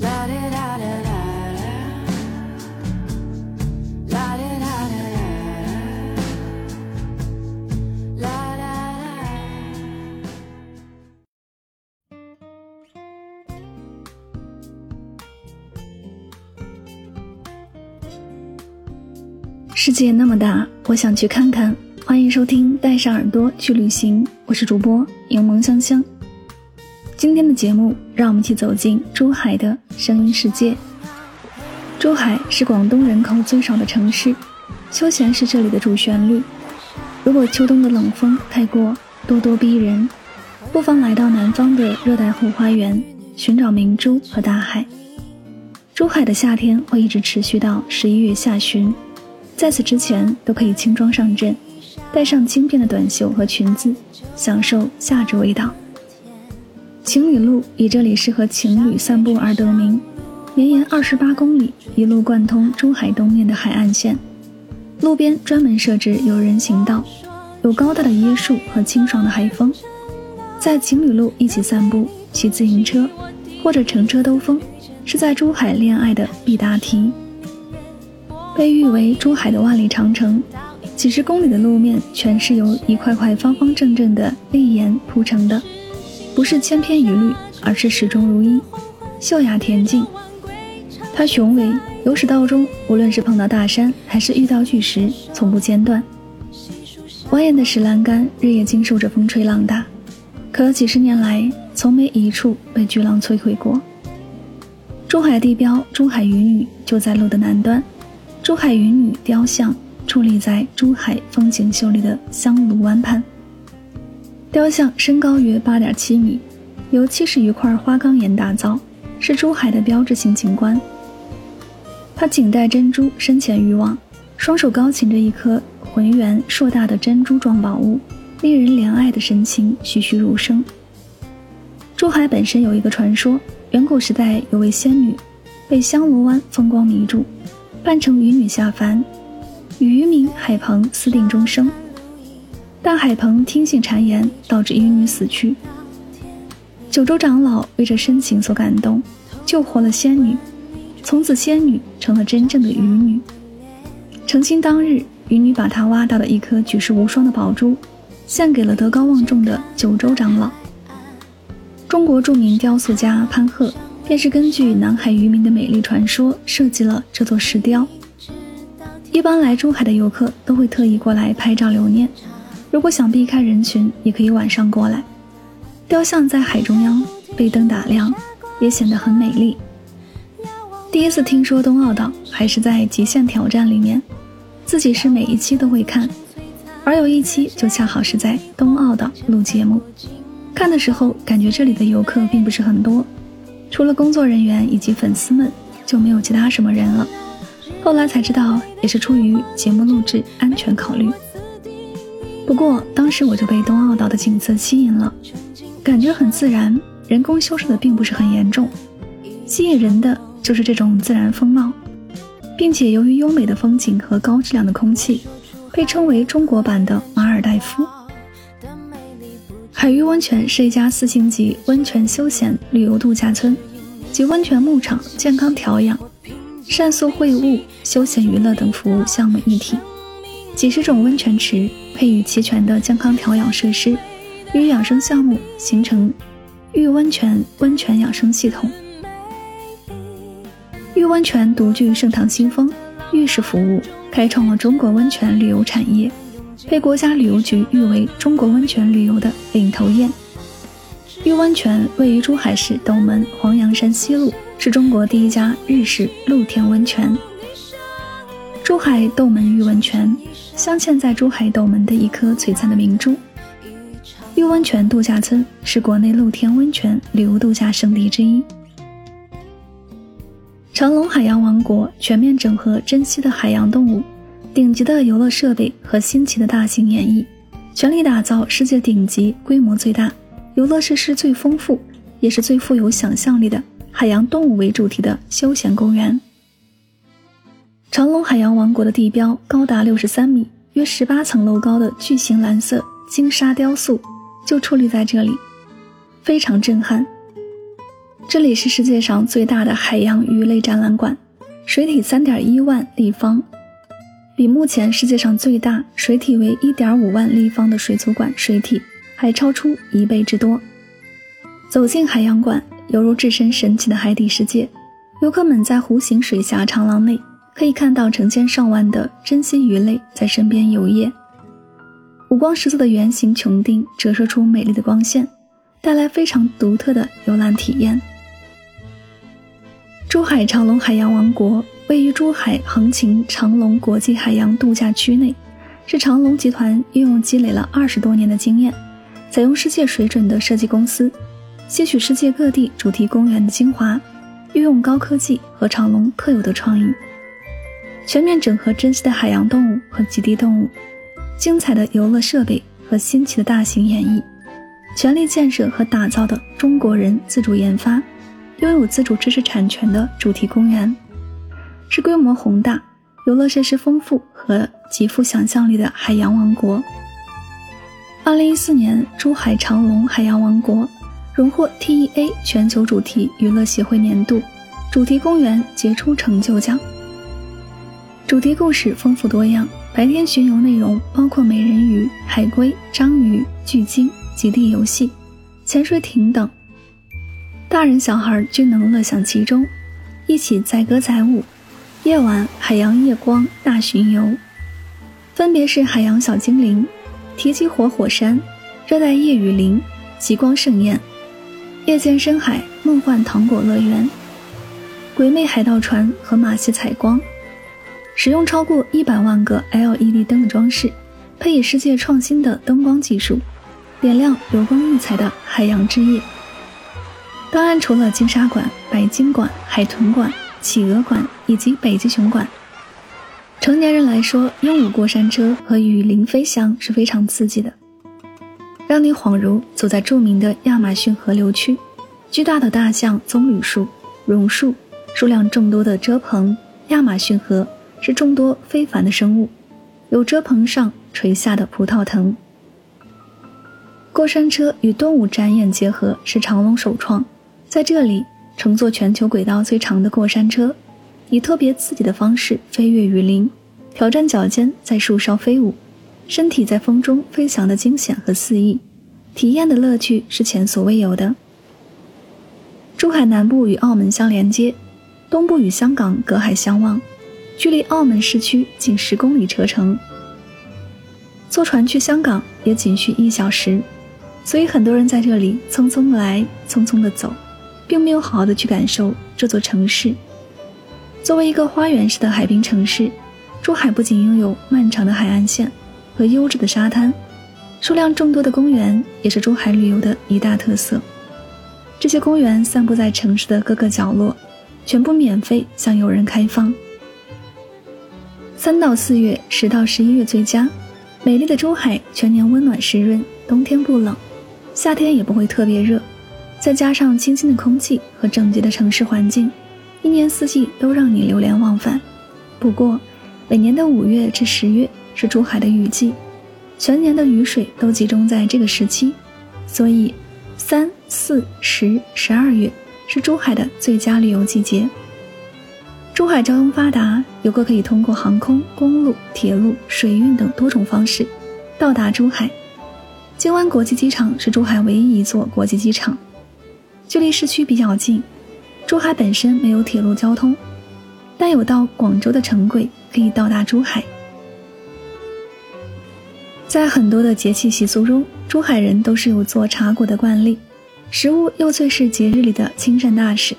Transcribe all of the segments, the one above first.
啦啦世界那么大，我想去看看。欢迎收听《带上耳朵去旅行》，我是主播柠檬香香。今天的节目，让我们一起走进珠海的声音世界。珠海是广东人口最少的城市，休闲是这里的主旋律。如果秋冬的冷风太过咄咄逼人，不妨来到南方的热带后花园，寻找明珠和大海。珠海的夏天会一直持续到十一月下旬。在此之前，都可以轻装上阵，带上轻便的短袖和裙子，享受夏至味道。情侣路以这里适合情侣散步而得名，绵延二十八公里，一路贯通珠海东面的海岸线。路边专门设置有人行道，有高大的椰树和清爽的海风。在情侣路一起散步、骑自行车，或者乘车兜风，是在珠海恋爱的必答题。被誉为珠海的万里长城，几十公里的路面全是由一块块方方正正的砾岩铺成的，不是千篇一律，而是始终如一，秀雅恬静。它雄伟，由始到终，无论是碰到大山还是遇到巨石，从不间断。蜿蜒的石栏杆日夜经受着风吹浪打，可几十年来从没一处被巨浪摧毁过。珠海地标珠海渔女就在路的南端。珠海渔女雕像矗立在珠海风景秀丽的香炉湾畔。雕像身高约八点七米，由七十余块花岗岩打造，是珠海的标志性景观。她颈戴珍珠，身前渔网，双手高擎着一颗浑圆硕大的珍珠状宝物，令人怜爱的神情栩栩如生。珠海本身有一个传说，远古时代有位仙女，被香炉湾风光迷住。扮成渔女下凡，与渔民海鹏私定终生，但海鹏听信谗言，导致渔女死去。九州长老为这深情所感动，救活了仙女，从此仙女成了真正的渔女。成亲当日，渔女把她挖到的一颗举世无双的宝珠，献给了德高望重的九州长老。中国著名雕塑家潘鹤。便是根据南海渔民的美丽传说设计了这座石雕。一般来珠海的游客都会特意过来拍照留念，如果想避开人群，也可以晚上过来。雕像在海中央被灯打亮，也显得很美丽。第一次听说东澳岛，还是在《极限挑战》里面，自己是每一期都会看，而有一期就恰好是在东澳岛录节目。看的时候感觉这里的游客并不是很多。除了工作人员以及粉丝们，就没有其他什么人了。后来才知道，也是出于节目录制安全考虑。不过当时我就被东澳岛的景色吸引了，感觉很自然，人工修饰的并不是很严重。吸引人的就是这种自然风貌，并且由于优美的风景和高质量的空气，被称为中国版的马尔代夫。海域温泉是一家四星级温泉休闲旅游度假村，集温泉牧场、健康调养、膳宿会晤、休闲娱乐等服务项目一体。几十种温泉池配以齐全的健康调养设施，与养生项目形成玉温泉温泉养生系统。玉温泉独具盛唐新风，浴室服务开创了中国温泉旅游产业。被国家旅游局誉为中国温泉旅游的领头雁。玉温泉位于珠海市斗门黄杨山西路，是中国第一家日式露天温泉。珠海斗门玉温泉镶嵌在珠海斗门的一颗璀璨的明珠。玉温泉度假村是国内露天温泉旅游度假胜地之一。长隆海洋王国全面整合珍稀的海洋动物、顶级的游乐设备和新奇的大型演绎，全力打造世界顶级、规模最大、游乐设施最丰富，也是最富有想象力的海洋动物为主题的休闲公园。长隆海洋王国的地标高达六十三米，约十八层楼高的巨型蓝色金沙雕塑就矗立在这里，非常震撼。这里是世界上最大的海洋鱼类展览馆，水体三点一万立方，比目前世界上最大水体为一点五万立方的水族馆水体还超出一倍之多。走进海洋馆，犹如置身神奇的海底世界。游客们在弧形水下长廊内可以看到成千上万的珍稀鱼类在身边游曳，五光十色的圆形穹顶折射出美丽的光线，带来非常独特的游览体验。珠海长隆海洋王国位于珠海横琴长隆国际海洋度假区内，是长隆集团运用积累了二十多年的经验，采用世界水准的设计公司，吸取世界各地主题公园的精华，运用高科技和长隆特有的创意，全面整合珍稀的海洋动物和极地动物，精彩的游乐设备和新奇的大型演绎，全力建设和打造的中国人自主研发。拥有自主知识产权的主题公园，是规模宏大、游乐设施丰富和极富想象力的海洋王国。二零一四年，珠海长隆海洋王国荣获 TEA 全球主题娱乐协会年度主题公园杰出成就奖。主题故事丰富多样，白天巡游内容包括美人鱼、海龟、章鱼、巨鲸、极地游戏、潜水艇等。大人小孩均能乐享其中，一起载歌载舞。夜晚海洋夜光大巡游，分别是海洋小精灵、提起火火山、热带夜雨林、极光盛宴、夜间深海梦幻糖果乐园、鬼魅海盗船和马戏采光。使用超过一百万个 LED 灯的装饰，配以世界创新的灯光技术，点亮流光溢彩的海洋之夜。当然，除了金沙馆、白鲸馆、海豚馆、企鹅馆以及北极熊馆，成年人来说，鹦鹉过山车和雨林飞翔是非常刺激的，让你恍如走在著名的亚马逊河流区。巨大的大象棕榈树、榕树，数量众多的遮棚。亚马逊河是众多非凡的生物，有遮棚上垂下的葡萄藤。过山车与动物展演结合是长隆首创。在这里乘坐全球轨道最长的过山车，以特别刺激的方式飞越雨林，挑战脚尖在树梢飞舞，身体在风中飞翔的惊险和肆意，体验的乐趣是前所未有的。珠海南部与澳门相连接，东部与香港隔海相望，距离澳门市区仅十公里车程。坐船去香港也仅需一小时，所以很多人在这里匆匆来，匆匆的走。并没有好好的去感受这座城市。作为一个花园式的海滨城市，珠海不仅拥有漫长的海岸线和优质的沙滩，数量众多的公园也是珠海旅游的一大特色。这些公园散布在城市的各个角落，全部免费向游人开放。三到四月，十到十一月最佳。美丽的珠海全年温暖湿润，冬天不冷，夏天也不会特别热。再加上清新的空气和整洁的城市环境，一年四季都让你流连忘返。不过，每年的五月至十月是珠海的雨季，全年的雨水都集中在这个时期，所以三四十十二月是珠海的最佳旅游季节。珠海交通发达，游客可以通过航空、公路、铁路、水运等多种方式到达珠海。金湾国际机场是珠海唯一一座国际机场。距离市区比较近，珠海本身没有铁路交通，但有到广州的城轨可以到达珠海。在很多的节气习俗中，珠海人都是有做茶果的惯例，食物又最是节日里的亲善大使。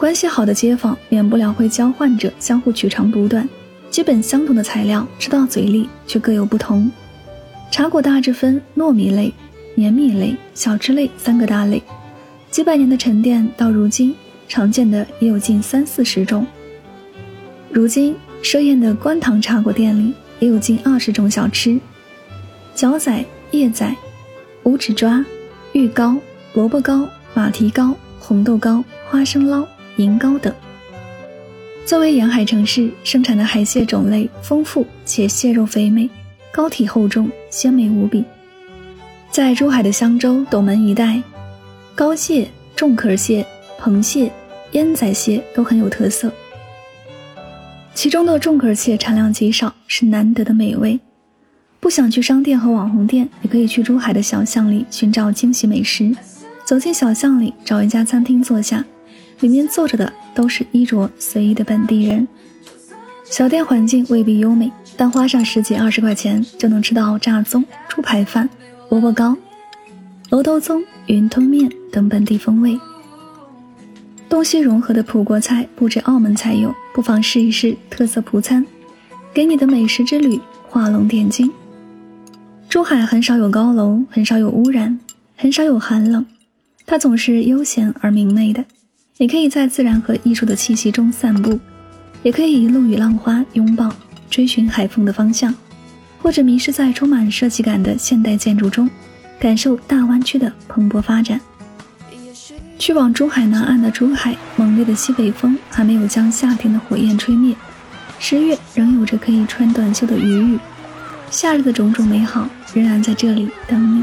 关系好的街坊免不了会交换着相互取长补短，基本相同的材料吃到嘴里却各有不同。茶果大致分糯米类、黏米类、小吃类三个大类。几百年的沉淀，到如今常见的也有近三四十种。如今，奢宴的官塘茶果店里也有近二十种小吃：角仔、叶仔、五指抓、芋糕、萝卜糕、马蹄糕、红豆糕、花生捞、银糕等。作为沿海城市，生产的海蟹种类丰富，且蟹肉肥美，膏体厚重，鲜美无比。在珠海的香洲、斗门一带，膏蟹、重壳蟹、螃蟹、烟仔蟹都很有特色。其中的重壳蟹产量极少，是难得的美味。不想去商店和网红店，也可以去珠海的小巷里寻找惊喜美食。走进小巷里，找一家餐厅坐下。里面坐着的都是衣着随意的本地人，小店环境未必优美，但花上十几二十块钱就能吃到炸粽、猪排饭、萝卜糕、螺头粽、云吞面等本地风味。东西融合的葡国菜不止澳门才有，不妨试一试特色葡餐，给你的美食之旅画龙点睛。珠海很少有高楼，很少有污染，很少有寒冷，它总是悠闲而明媚的。你可以在自然和艺术的气息中散步，也可以一路与浪花拥抱，追寻海风的方向，或者迷失在充满设计感的现代建筑中，感受大湾区的蓬勃发展。去往珠海南岸的珠海，猛烈的西北风还没有将夏天的火焰吹灭，十月仍有着可以穿短袖的雨雨，夏日的种种美好仍然在这里等你。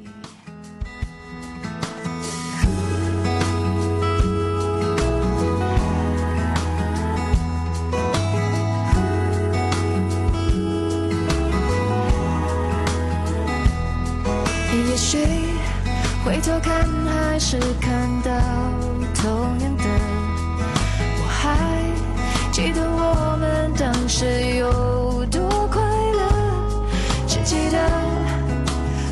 有多快乐，只记得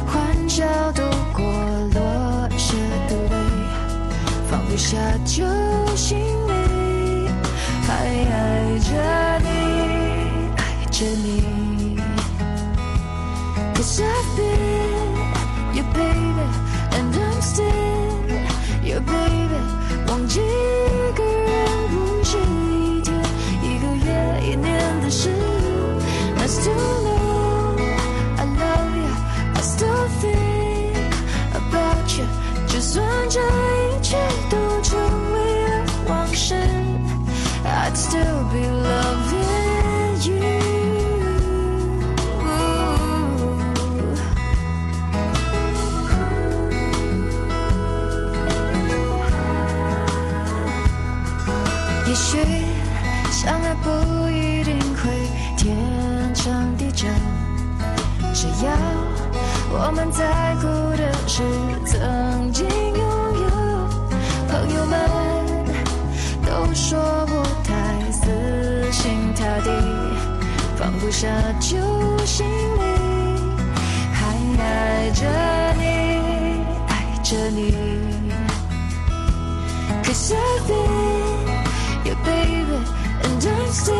欢笑度过落下的泪，放不下就心。也许相爱不一定会天长地久，只要我们在乎的是曾经拥有。朋友们都说我太死心塌地，放不下旧心里，还爱着你，爱着你。Cause I've been your baby and i'm still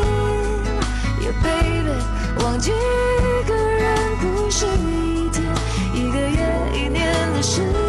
your baby 忘记一个人不是一天一个月一年的时